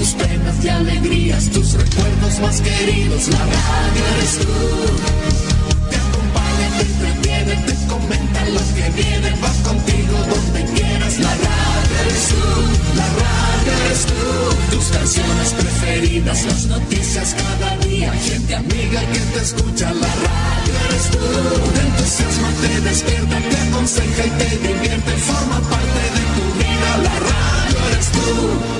tus penas y alegrías, tus recuerdos más queridos. La radio eres tú. Te acompaña, te entretiene, te comenta lo que viene. Va contigo donde quieras. La radio eres tú. La radio eres tú. Tus canciones preferidas, las noticias cada día. Gente amiga que te escucha. La radio eres tú. Te entusiasma, te despierta, te aconseja y te divierte. Forma parte de tu vida. La radio eres tú.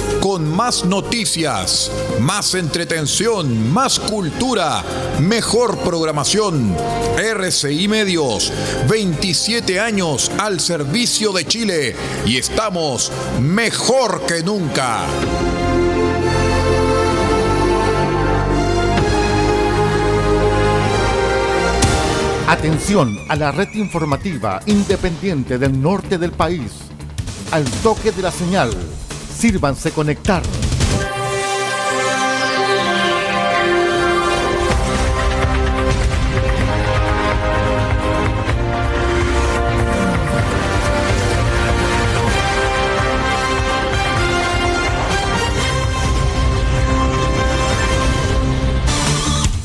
con más noticias, más entretención, más cultura, mejor programación. RCI Medios, 27 años al servicio de Chile y estamos mejor que nunca. Atención a la red informativa independiente del norte del país. Al toque de la señal, sírvanse conectar.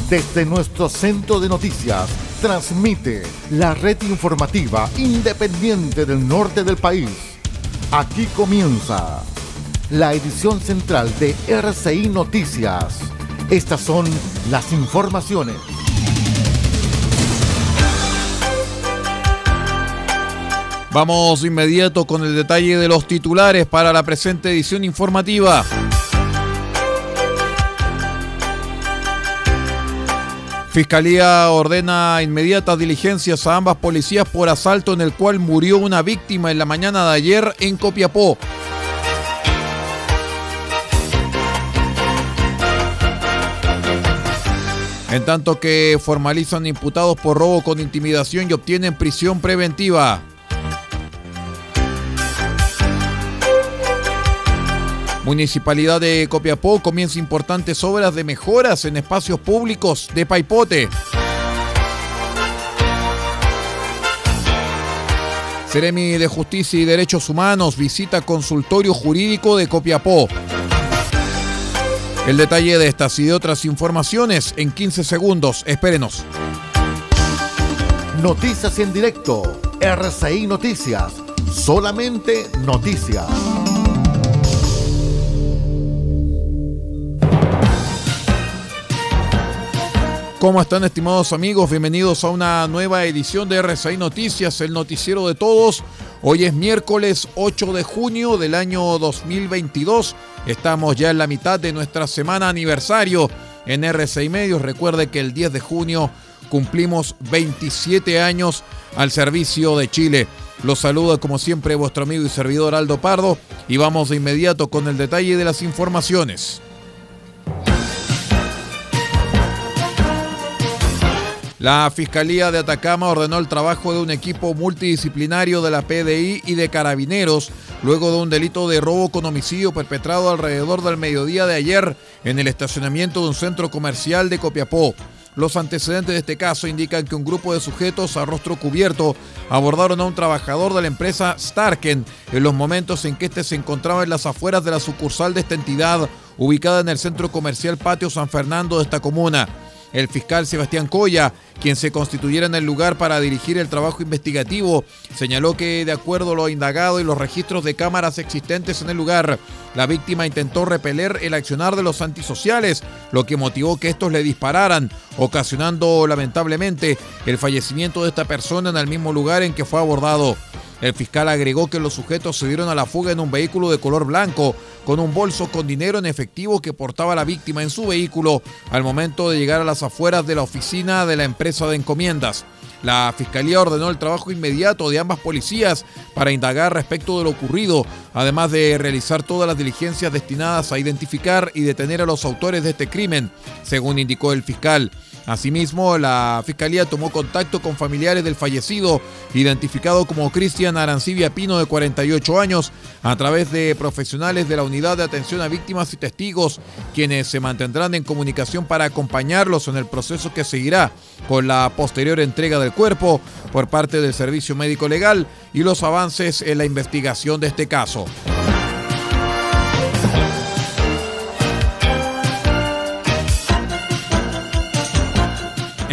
Desde nuestro centro de noticias, transmite la red informativa independiente del norte del país. Aquí comienza la edición central de RCI Noticias. Estas son las informaciones. Vamos inmediato con el detalle de los titulares para la presente edición informativa. Fiscalía ordena inmediatas diligencias a ambas policías por asalto en el cual murió una víctima en la mañana de ayer en Copiapó. En tanto que formalizan imputados por robo con intimidación y obtienen prisión preventiva. Municipalidad de Copiapó comienza importantes obras de mejoras en espacios públicos de Paipote. Seremi de Justicia y Derechos Humanos visita consultorio jurídico de Copiapó. El detalle de estas y de otras informaciones en 15 segundos. Espérenos. Noticias en directo. RCI Noticias. Solamente noticias. ¿Cómo están estimados amigos? Bienvenidos a una nueva edición de RCI Noticias, el noticiero de todos. Hoy es miércoles 8 de junio del año 2022. Estamos ya en la mitad de nuestra semana aniversario en RCI Medios. Recuerde que el 10 de junio cumplimos 27 años al servicio de Chile. Los saluda como siempre vuestro amigo y servidor Aldo Pardo y vamos de inmediato con el detalle de las informaciones. La Fiscalía de Atacama ordenó el trabajo de un equipo multidisciplinario de la PDI y de carabineros luego de un delito de robo con homicidio perpetrado alrededor del mediodía de ayer en el estacionamiento de un centro comercial de Copiapó. Los antecedentes de este caso indican que un grupo de sujetos a rostro cubierto abordaron a un trabajador de la empresa Starken en los momentos en que éste se encontraba en las afueras de la sucursal de esta entidad ubicada en el centro comercial Patio San Fernando de esta comuna. El fiscal Sebastián Coya, quien se constituyera en el lugar para dirigir el trabajo investigativo, señaló que de acuerdo a lo indagado y los registros de cámaras existentes en el lugar, la víctima intentó repeler el accionar de los antisociales, lo que motivó que estos le dispararan, ocasionando lamentablemente el fallecimiento de esta persona en el mismo lugar en que fue abordado. El fiscal agregó que los sujetos se dieron a la fuga en un vehículo de color blanco, con un bolso con dinero en efectivo que portaba la víctima en su vehículo al momento de llegar a las afueras de la oficina de la empresa de encomiendas. La fiscalía ordenó el trabajo inmediato de ambas policías para indagar respecto de lo ocurrido, además de realizar todas las diligencias destinadas a identificar y detener a los autores de este crimen, según indicó el fiscal. Asimismo, la Fiscalía tomó contacto con familiares del fallecido, identificado como Cristian Arancibia Pino, de 48 años, a través de profesionales de la Unidad de Atención a Víctimas y Testigos, quienes se mantendrán en comunicación para acompañarlos en el proceso que seguirá con la posterior entrega del cuerpo por parte del Servicio Médico Legal y los avances en la investigación de este caso.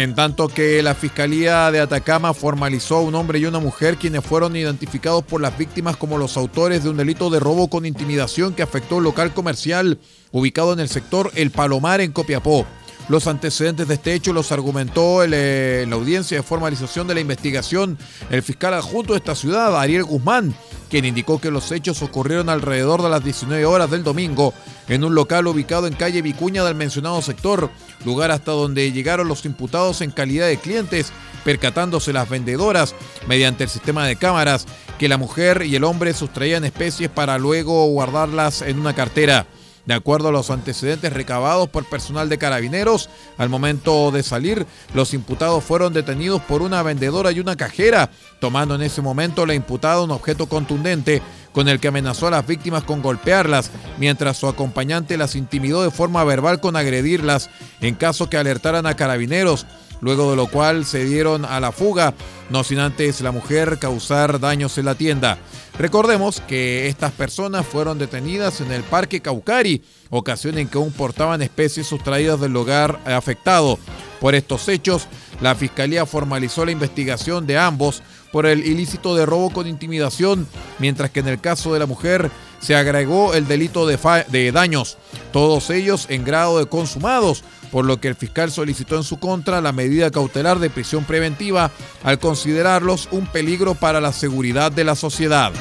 En tanto que la Fiscalía de Atacama formalizó a un hombre y una mujer quienes fueron identificados por las víctimas como los autores de un delito de robo con intimidación que afectó un local comercial ubicado en el sector El Palomar en Copiapó. Los antecedentes de este hecho los argumentó eh, en la audiencia de formalización de la investigación el fiscal adjunto de esta ciudad, Ariel Guzmán, quien indicó que los hechos ocurrieron alrededor de las 19 horas del domingo en un local ubicado en calle Vicuña del mencionado sector, lugar hasta donde llegaron los imputados en calidad de clientes, percatándose las vendedoras mediante el sistema de cámaras que la mujer y el hombre sustraían especies para luego guardarlas en una cartera. De acuerdo a los antecedentes recabados por personal de carabineros, al momento de salir, los imputados fueron detenidos por una vendedora y una cajera, tomando en ese momento la imputada un objeto contundente con el que amenazó a las víctimas con golpearlas, mientras su acompañante las intimidó de forma verbal con agredirlas en caso que alertaran a carabineros luego de lo cual se dieron a la fuga, no sin antes la mujer causar daños en la tienda. Recordemos que estas personas fueron detenidas en el Parque Caucari, ocasión en que aún portaban especies sustraídas del lugar afectado. Por estos hechos, la Fiscalía formalizó la investigación de ambos por el ilícito de robo con intimidación, mientras que en el caso de la mujer se agregó el delito de, de daños, todos ellos en grado de consumados, por lo que el fiscal solicitó en su contra la medida cautelar de prisión preventiva al considerarlos un peligro para la seguridad de la sociedad.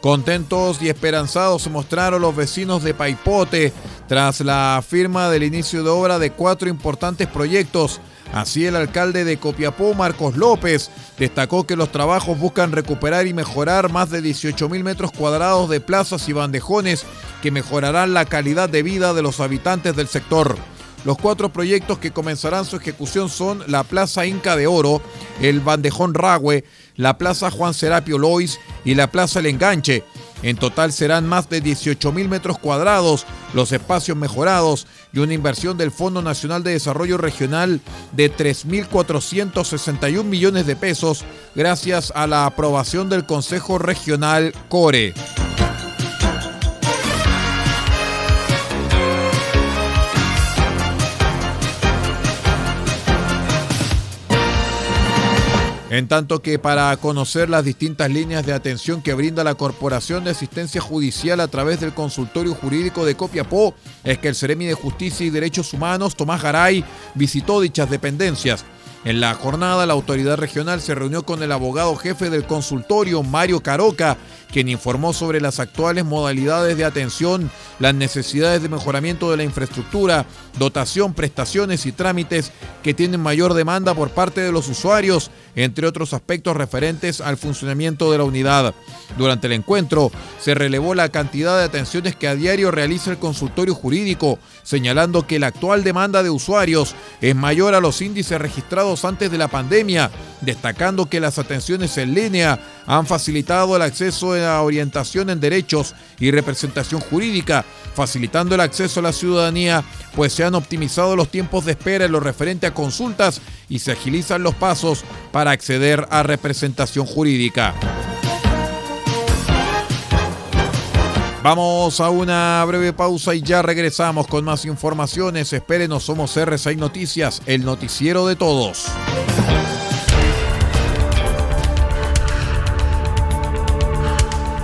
Contentos y esperanzados se mostraron los vecinos de Paipote tras la firma del inicio de obra de cuatro importantes proyectos Así el alcalde de Copiapó, Marcos López, destacó que los trabajos buscan recuperar y mejorar más de 18 mil metros cuadrados de plazas y bandejones que mejorarán la calidad de vida de los habitantes del sector. Los cuatro proyectos que comenzarán su ejecución son la Plaza Inca de Oro, el Bandejón Ragüe, la Plaza Juan Serapio Lois y la Plaza El Enganche. En total serán más de 18 mil metros cuadrados, los espacios mejorados y una inversión del Fondo Nacional de Desarrollo Regional de 3.461 millones de pesos gracias a la aprobación del Consejo Regional CORE. En tanto que para conocer las distintas líneas de atención que brinda la Corporación de Asistencia Judicial a través del Consultorio Jurídico de Copiapó, es que el Ceremi de Justicia y Derechos Humanos, Tomás Garay, visitó dichas dependencias. En la jornada, la autoridad regional se reunió con el abogado jefe del consultorio, Mario Caroca, quien informó sobre las actuales modalidades de atención, las necesidades de mejoramiento de la infraestructura, dotación, prestaciones y trámites que tienen mayor demanda por parte de los usuarios, entre otros aspectos referentes al funcionamiento de la unidad. Durante el encuentro se relevó la cantidad de atenciones que a diario realiza el consultorio jurídico, señalando que la actual demanda de usuarios es mayor a los índices registrados antes de la pandemia, destacando que las atenciones en línea han facilitado el acceso orientación en derechos y representación jurídica, facilitando el acceso a la ciudadanía, pues se han optimizado los tiempos de espera en lo referente a consultas y se agilizan los pasos para acceder a representación jurídica. Vamos a una breve pausa y ya regresamos con más informaciones. Espérenos, somos R6 Noticias, el noticiero de todos.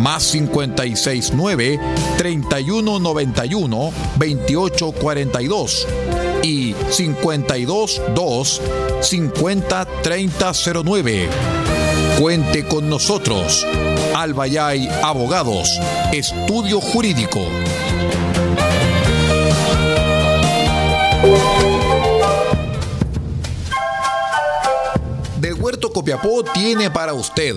más 569 3191 2842 y 522 50 3009. Cuente con nosotros. Albayay Abogados, Estudio Jurídico. Del Huerto Copiapó tiene para usted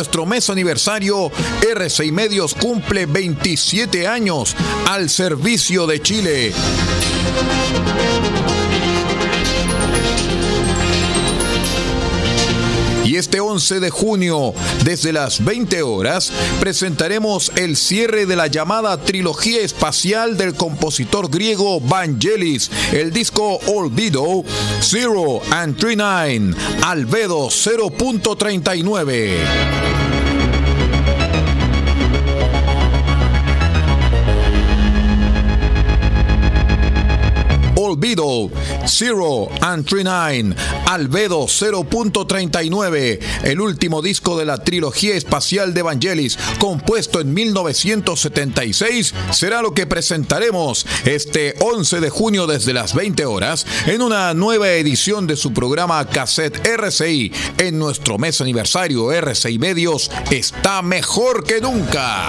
Nuestro mes aniversario, R6 Medios cumple 27 años al servicio de Chile. Este 11 de junio, desde las 20 horas, presentaremos el cierre de la llamada trilogía espacial del compositor griego Vangelis, el disco Olvido, Zero and 39, Albedo 0.39. Olvido, Zero and 39, Albedo 0.39, el último disco de la trilogía espacial de Vangelis, compuesto en 1976, será lo que presentaremos este 11 de junio desde las 20 horas en una nueva edición de su programa Cassette RCI. En nuestro mes aniversario RCI Medios está mejor que nunca.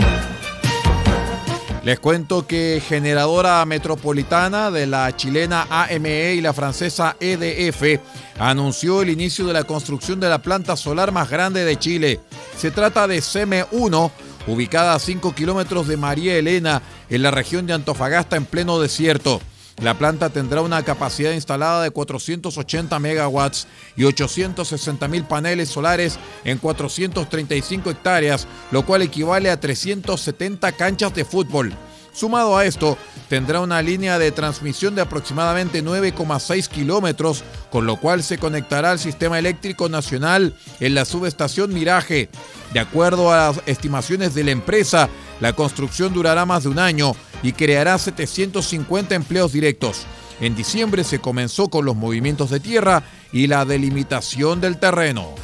Les cuento que Generadora Metropolitana de la chilena AME y la francesa EDF anunció el inicio de la construcción de la planta solar más grande de Chile. Se trata de CM1, ubicada a 5 kilómetros de María Elena, en la región de Antofagasta, en pleno desierto. La planta tendrá una capacidad instalada de 480 megawatts y 860 mil paneles solares en 435 hectáreas, lo cual equivale a 370 canchas de fútbol. Sumado a esto, tendrá una línea de transmisión de aproximadamente 9,6 kilómetros, con lo cual se conectará al sistema eléctrico nacional en la subestación Miraje. De acuerdo a las estimaciones de la empresa, la construcción durará más de un año y creará 750 empleos directos. En diciembre se comenzó con los movimientos de tierra y la delimitación del terreno.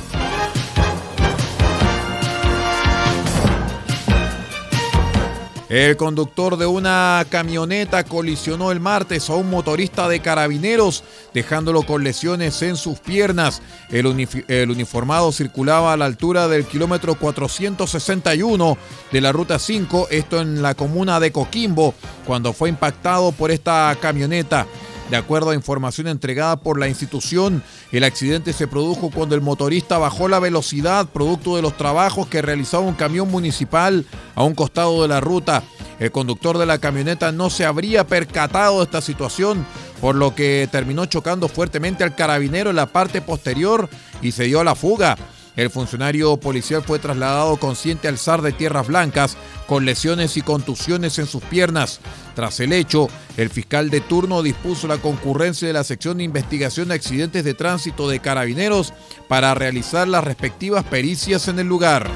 El conductor de una camioneta colisionó el martes a un motorista de carabineros, dejándolo con lesiones en sus piernas. El, uniformado circulaba a la altura del kilómetro 461 de la ruta 5, esto en la comuna de Coquimbo, cuando fue impactado por esta camioneta. De acuerdo a información entregada por la institución, el accidente se produjo cuando el motorista bajó la velocidad producto de los trabajos que realizaba un camión municipal a un costado de la ruta. El conductor de la camioneta no se habría percatado de esta situación por lo que terminó chocando fuertemente al carabinero en la parte posterior y se dio a la fuga. El funcionario policial fue trasladado consciente al SAR de Tierras Blancas con lesiones y contusiones en sus piernas. Tras el hecho, el fiscal de turno dispuso la concurrencia de la sección de investigación de accidentes de tránsito de carabineros para realizar las respectivas pericias en el lugar.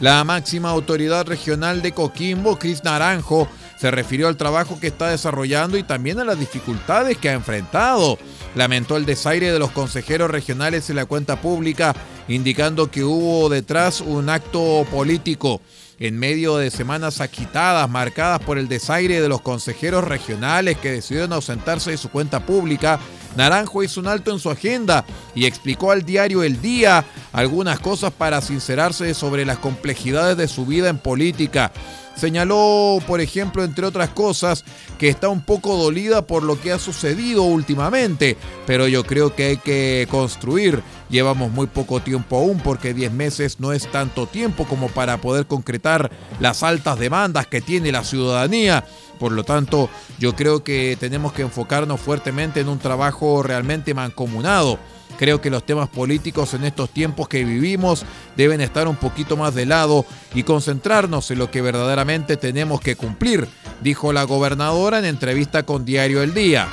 La máxima autoridad regional de Coquimbo, Cris Naranjo, se refirió al trabajo que está desarrollando y también a las dificultades que ha enfrentado. Lamentó el desaire de los consejeros regionales en la cuenta pública, indicando que hubo detrás un acto político. En medio de semanas agitadas, marcadas por el desaire de los consejeros regionales que decidieron ausentarse de su cuenta pública, Naranjo hizo un alto en su agenda y explicó al diario El Día algunas cosas para sincerarse sobre las complejidades de su vida en política. Señaló, por ejemplo, entre otras cosas, que está un poco dolida por lo que ha sucedido últimamente, pero yo creo que hay que construir. Llevamos muy poco tiempo aún porque 10 meses no es tanto tiempo como para poder concretar las altas demandas que tiene la ciudadanía. Por lo tanto, yo creo que tenemos que enfocarnos fuertemente en un trabajo realmente mancomunado. Creo que los temas políticos en estos tiempos que vivimos deben estar un poquito más de lado y concentrarnos en lo que verdaderamente tenemos que cumplir, dijo la gobernadora en entrevista con Diario El Día.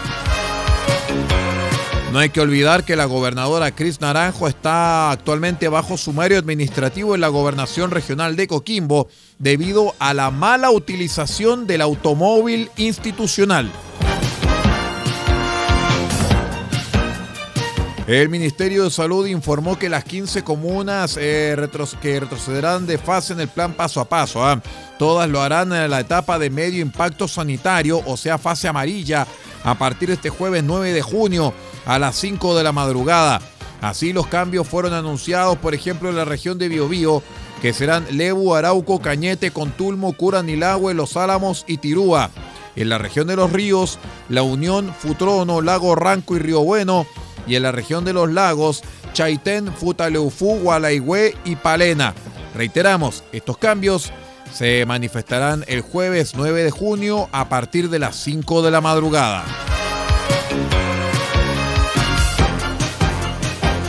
No hay que olvidar que la gobernadora Cris Naranjo está actualmente bajo sumario administrativo en la gobernación regional de Coquimbo debido a la mala utilización del automóvil institucional. El Ministerio de Salud informó que las 15 comunas eh, que retrocederán de fase en el plan paso a paso, ¿ah? todas lo harán en la etapa de medio impacto sanitario, o sea, fase amarilla, a partir de este jueves 9 de junio a las 5 de la madrugada. Así los cambios fueron anunciados, por ejemplo, en la región de Biobío, que serán Lebu, Arauco, Cañete, Contulmo, Curanilagüe, Los Álamos y Tirúa. En la región de los ríos, La Unión, Futrono, Lago Ranco y Río Bueno y en la región de los lagos, Chaitén, Futaleufú, Gualaigüe y Palena. Reiteramos, estos cambios se manifestarán el jueves 9 de junio a partir de las 5 de la madrugada.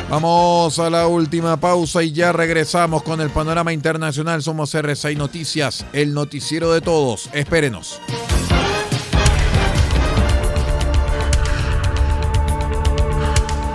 Vamos a la última pausa y ya regresamos con el panorama internacional. Somos R6 Noticias, el noticiero de todos. Espérenos.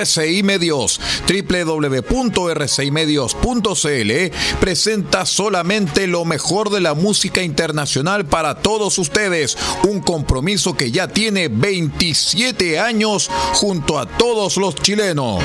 RCI Medios, www.rcimedios.cl, presenta solamente lo mejor de la música internacional para todos ustedes. Un compromiso que ya tiene 27 años junto a todos los chilenos.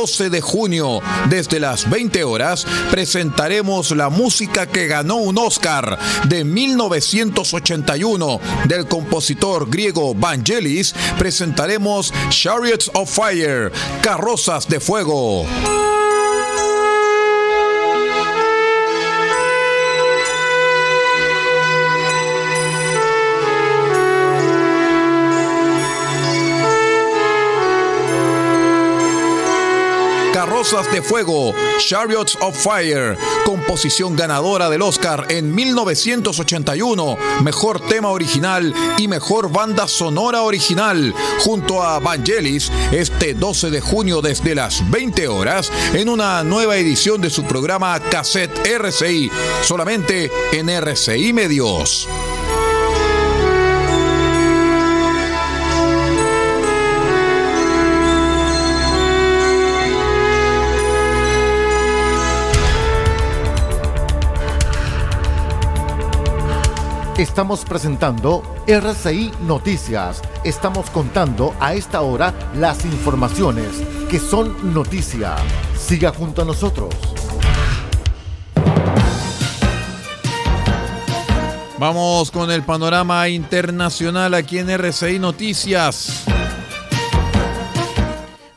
12 de junio, desde las 20 horas, presentaremos la música que ganó un Oscar de 1981 del compositor griego Vangelis. Presentaremos Chariots of Fire, Carrozas de Fuego. Carrozas de Fuego, Chariots of Fire, composición ganadora del Oscar en 1981, mejor tema original y mejor banda sonora original, junto a Vangelis, este 12 de junio desde las 20 horas, en una nueva edición de su programa Cassette RCI, solamente en RCI Medios. Estamos presentando RCI Noticias. Estamos contando a esta hora las informaciones que son noticia. Siga junto a nosotros. Vamos con el panorama internacional aquí en RCI Noticias.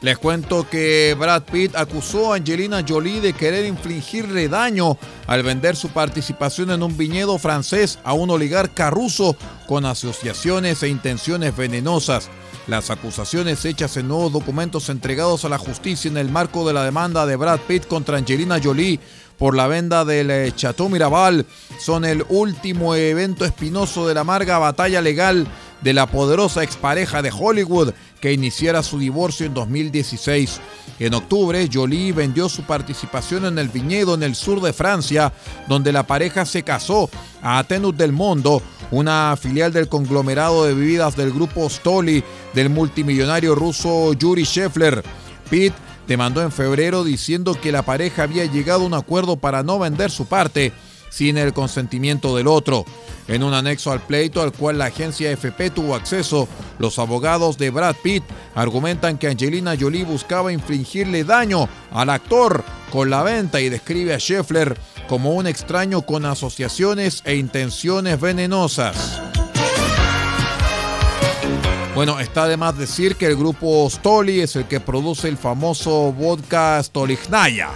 Les cuento que Brad Pitt acusó a Angelina Jolie de querer infligirle daño al vender su participación en un viñedo francés a un oligarca ruso con asociaciones e intenciones venenosas. Las acusaciones hechas en nuevos documentos entregados a la justicia en el marco de la demanda de Brad Pitt contra Angelina Jolie por la venda del eh, Chateau Miraval son el último evento espinoso de la amarga batalla legal de la poderosa expareja de Hollywood que iniciara su divorcio en 2016. En octubre, Jolie vendió su participación en el viñedo en el sur de Francia, donde la pareja se casó a Atenus del Mundo, una filial del conglomerado de bebidas del grupo Stoli del multimillonario ruso Yuri Scheffler. Pitt demandó en febrero diciendo que la pareja había llegado a un acuerdo para no vender su parte sin el consentimiento del otro. En un anexo al pleito al cual la agencia FP tuvo acceso, los abogados de Brad Pitt argumentan que Angelina Jolie buscaba infligirle daño al actor con la venta y describe a Scheffler como un extraño con asociaciones e intenciones venenosas. Bueno, está de más decir que el grupo Stoli es el que produce el famoso vodka Stolichnaya.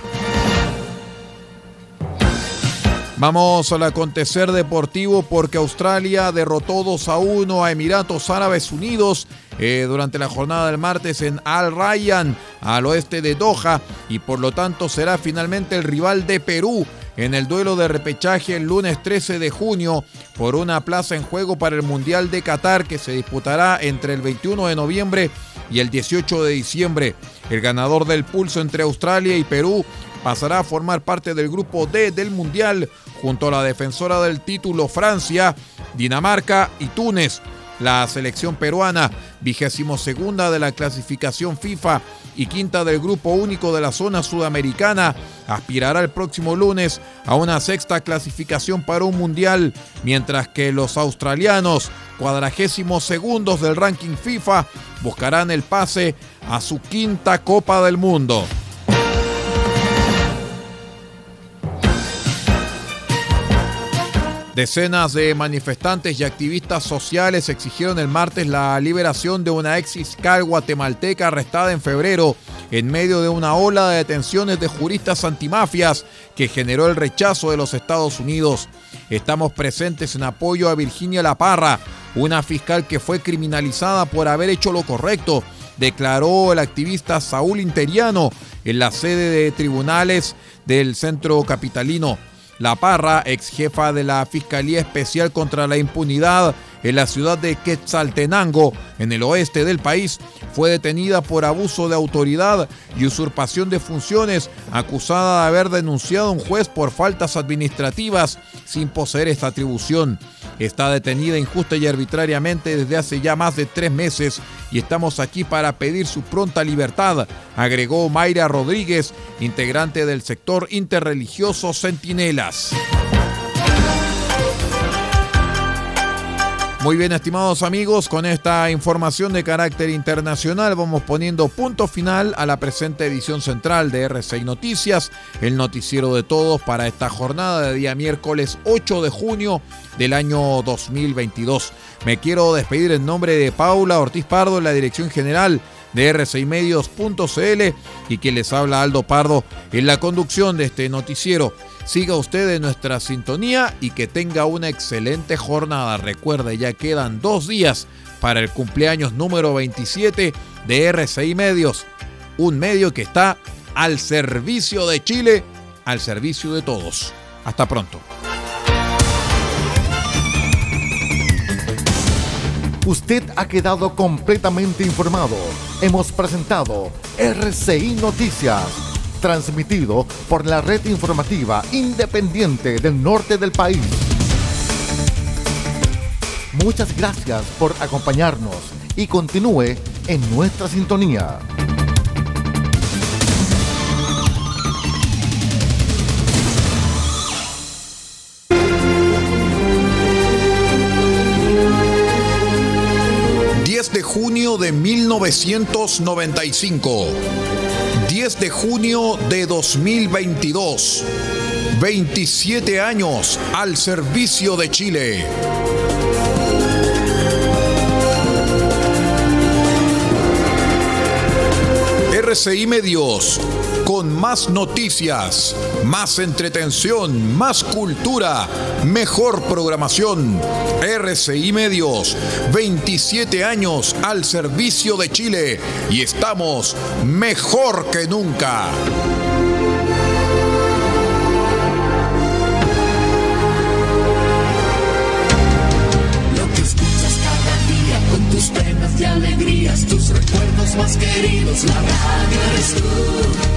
Vamos al acontecer deportivo porque Australia derrotó 2 a 1 a Emiratos Árabes Unidos eh, durante la jornada del martes en Al Rayyan, al oeste de Doha, y por lo tanto será finalmente el rival de Perú en el duelo de repechaje el lunes 13 de junio por una plaza en juego para el Mundial de Qatar que se disputará entre el 21 de noviembre y el 18 de diciembre. El ganador del pulso entre Australia y Perú pasará a formar parte del grupo D del Mundial junto a la defensora del título Francia, Dinamarca y Túnez. La selección peruana, vigésimo segunda de la clasificación FIFA y quinta del grupo único de la zona sudamericana, aspirará el próximo lunes a una sexta clasificación para un mundial, mientras que los australianos, cuadragésimos segundos del ranking FIFA, buscarán el pase a su quinta Copa del Mundo. Decenas de manifestantes y activistas sociales exigieron el martes la liberación de una ex fiscal guatemalteca arrestada en febrero en medio de una ola de detenciones de juristas antimafias que generó el rechazo de los Estados Unidos. Estamos presentes en apoyo a Virginia La Parra, una fiscal que fue criminalizada por haber hecho lo correcto, declaró el activista Saúl Interiano en la sede de tribunales del centro capitalino. La Parra, ex jefa de la Fiscalía Especial contra la Impunidad en la ciudad de Quetzaltenango, en el oeste del país, fue detenida por abuso de autoridad y usurpación de funciones, acusada de haber denunciado a un juez por faltas administrativas sin poseer esta atribución. Está detenida injusta y arbitrariamente desde hace ya más de tres meses y estamos aquí para pedir su pronta libertad, agregó Mayra Rodríguez, integrante del sector interreligioso Centinelas. Muy bien, estimados amigos, con esta información de carácter internacional vamos poniendo punto final a la presente edición central de R6 Noticias, el noticiero de todos para esta jornada de día miércoles 8 de junio del año 2022. Me quiero despedir en nombre de Paula Ortiz Pardo, la dirección general de r6medios.cl y quien les habla Aldo Pardo en la conducción de este noticiero. Siga usted en nuestra sintonía y que tenga una excelente jornada. Recuerde, ya quedan dos días para el cumpleaños número 27 de RCI Medios, un medio que está al servicio de Chile, al servicio de todos. Hasta pronto. Usted ha quedado completamente informado. Hemos presentado RCI Noticias transmitido por la red informativa independiente del norte del país. Muchas gracias por acompañarnos y continúe en nuestra sintonía. de junio de 1995 10 de junio de 2022. 27 años al servicio de Chile. RCI Medios, con más noticias, más entretención, más cultura, mejor programación. RCI Medios, 27 años al servicio de Chile y estamos mejor que nunca. tus penas y alegrías, tus recuerdos más queridos, la radio eres tú.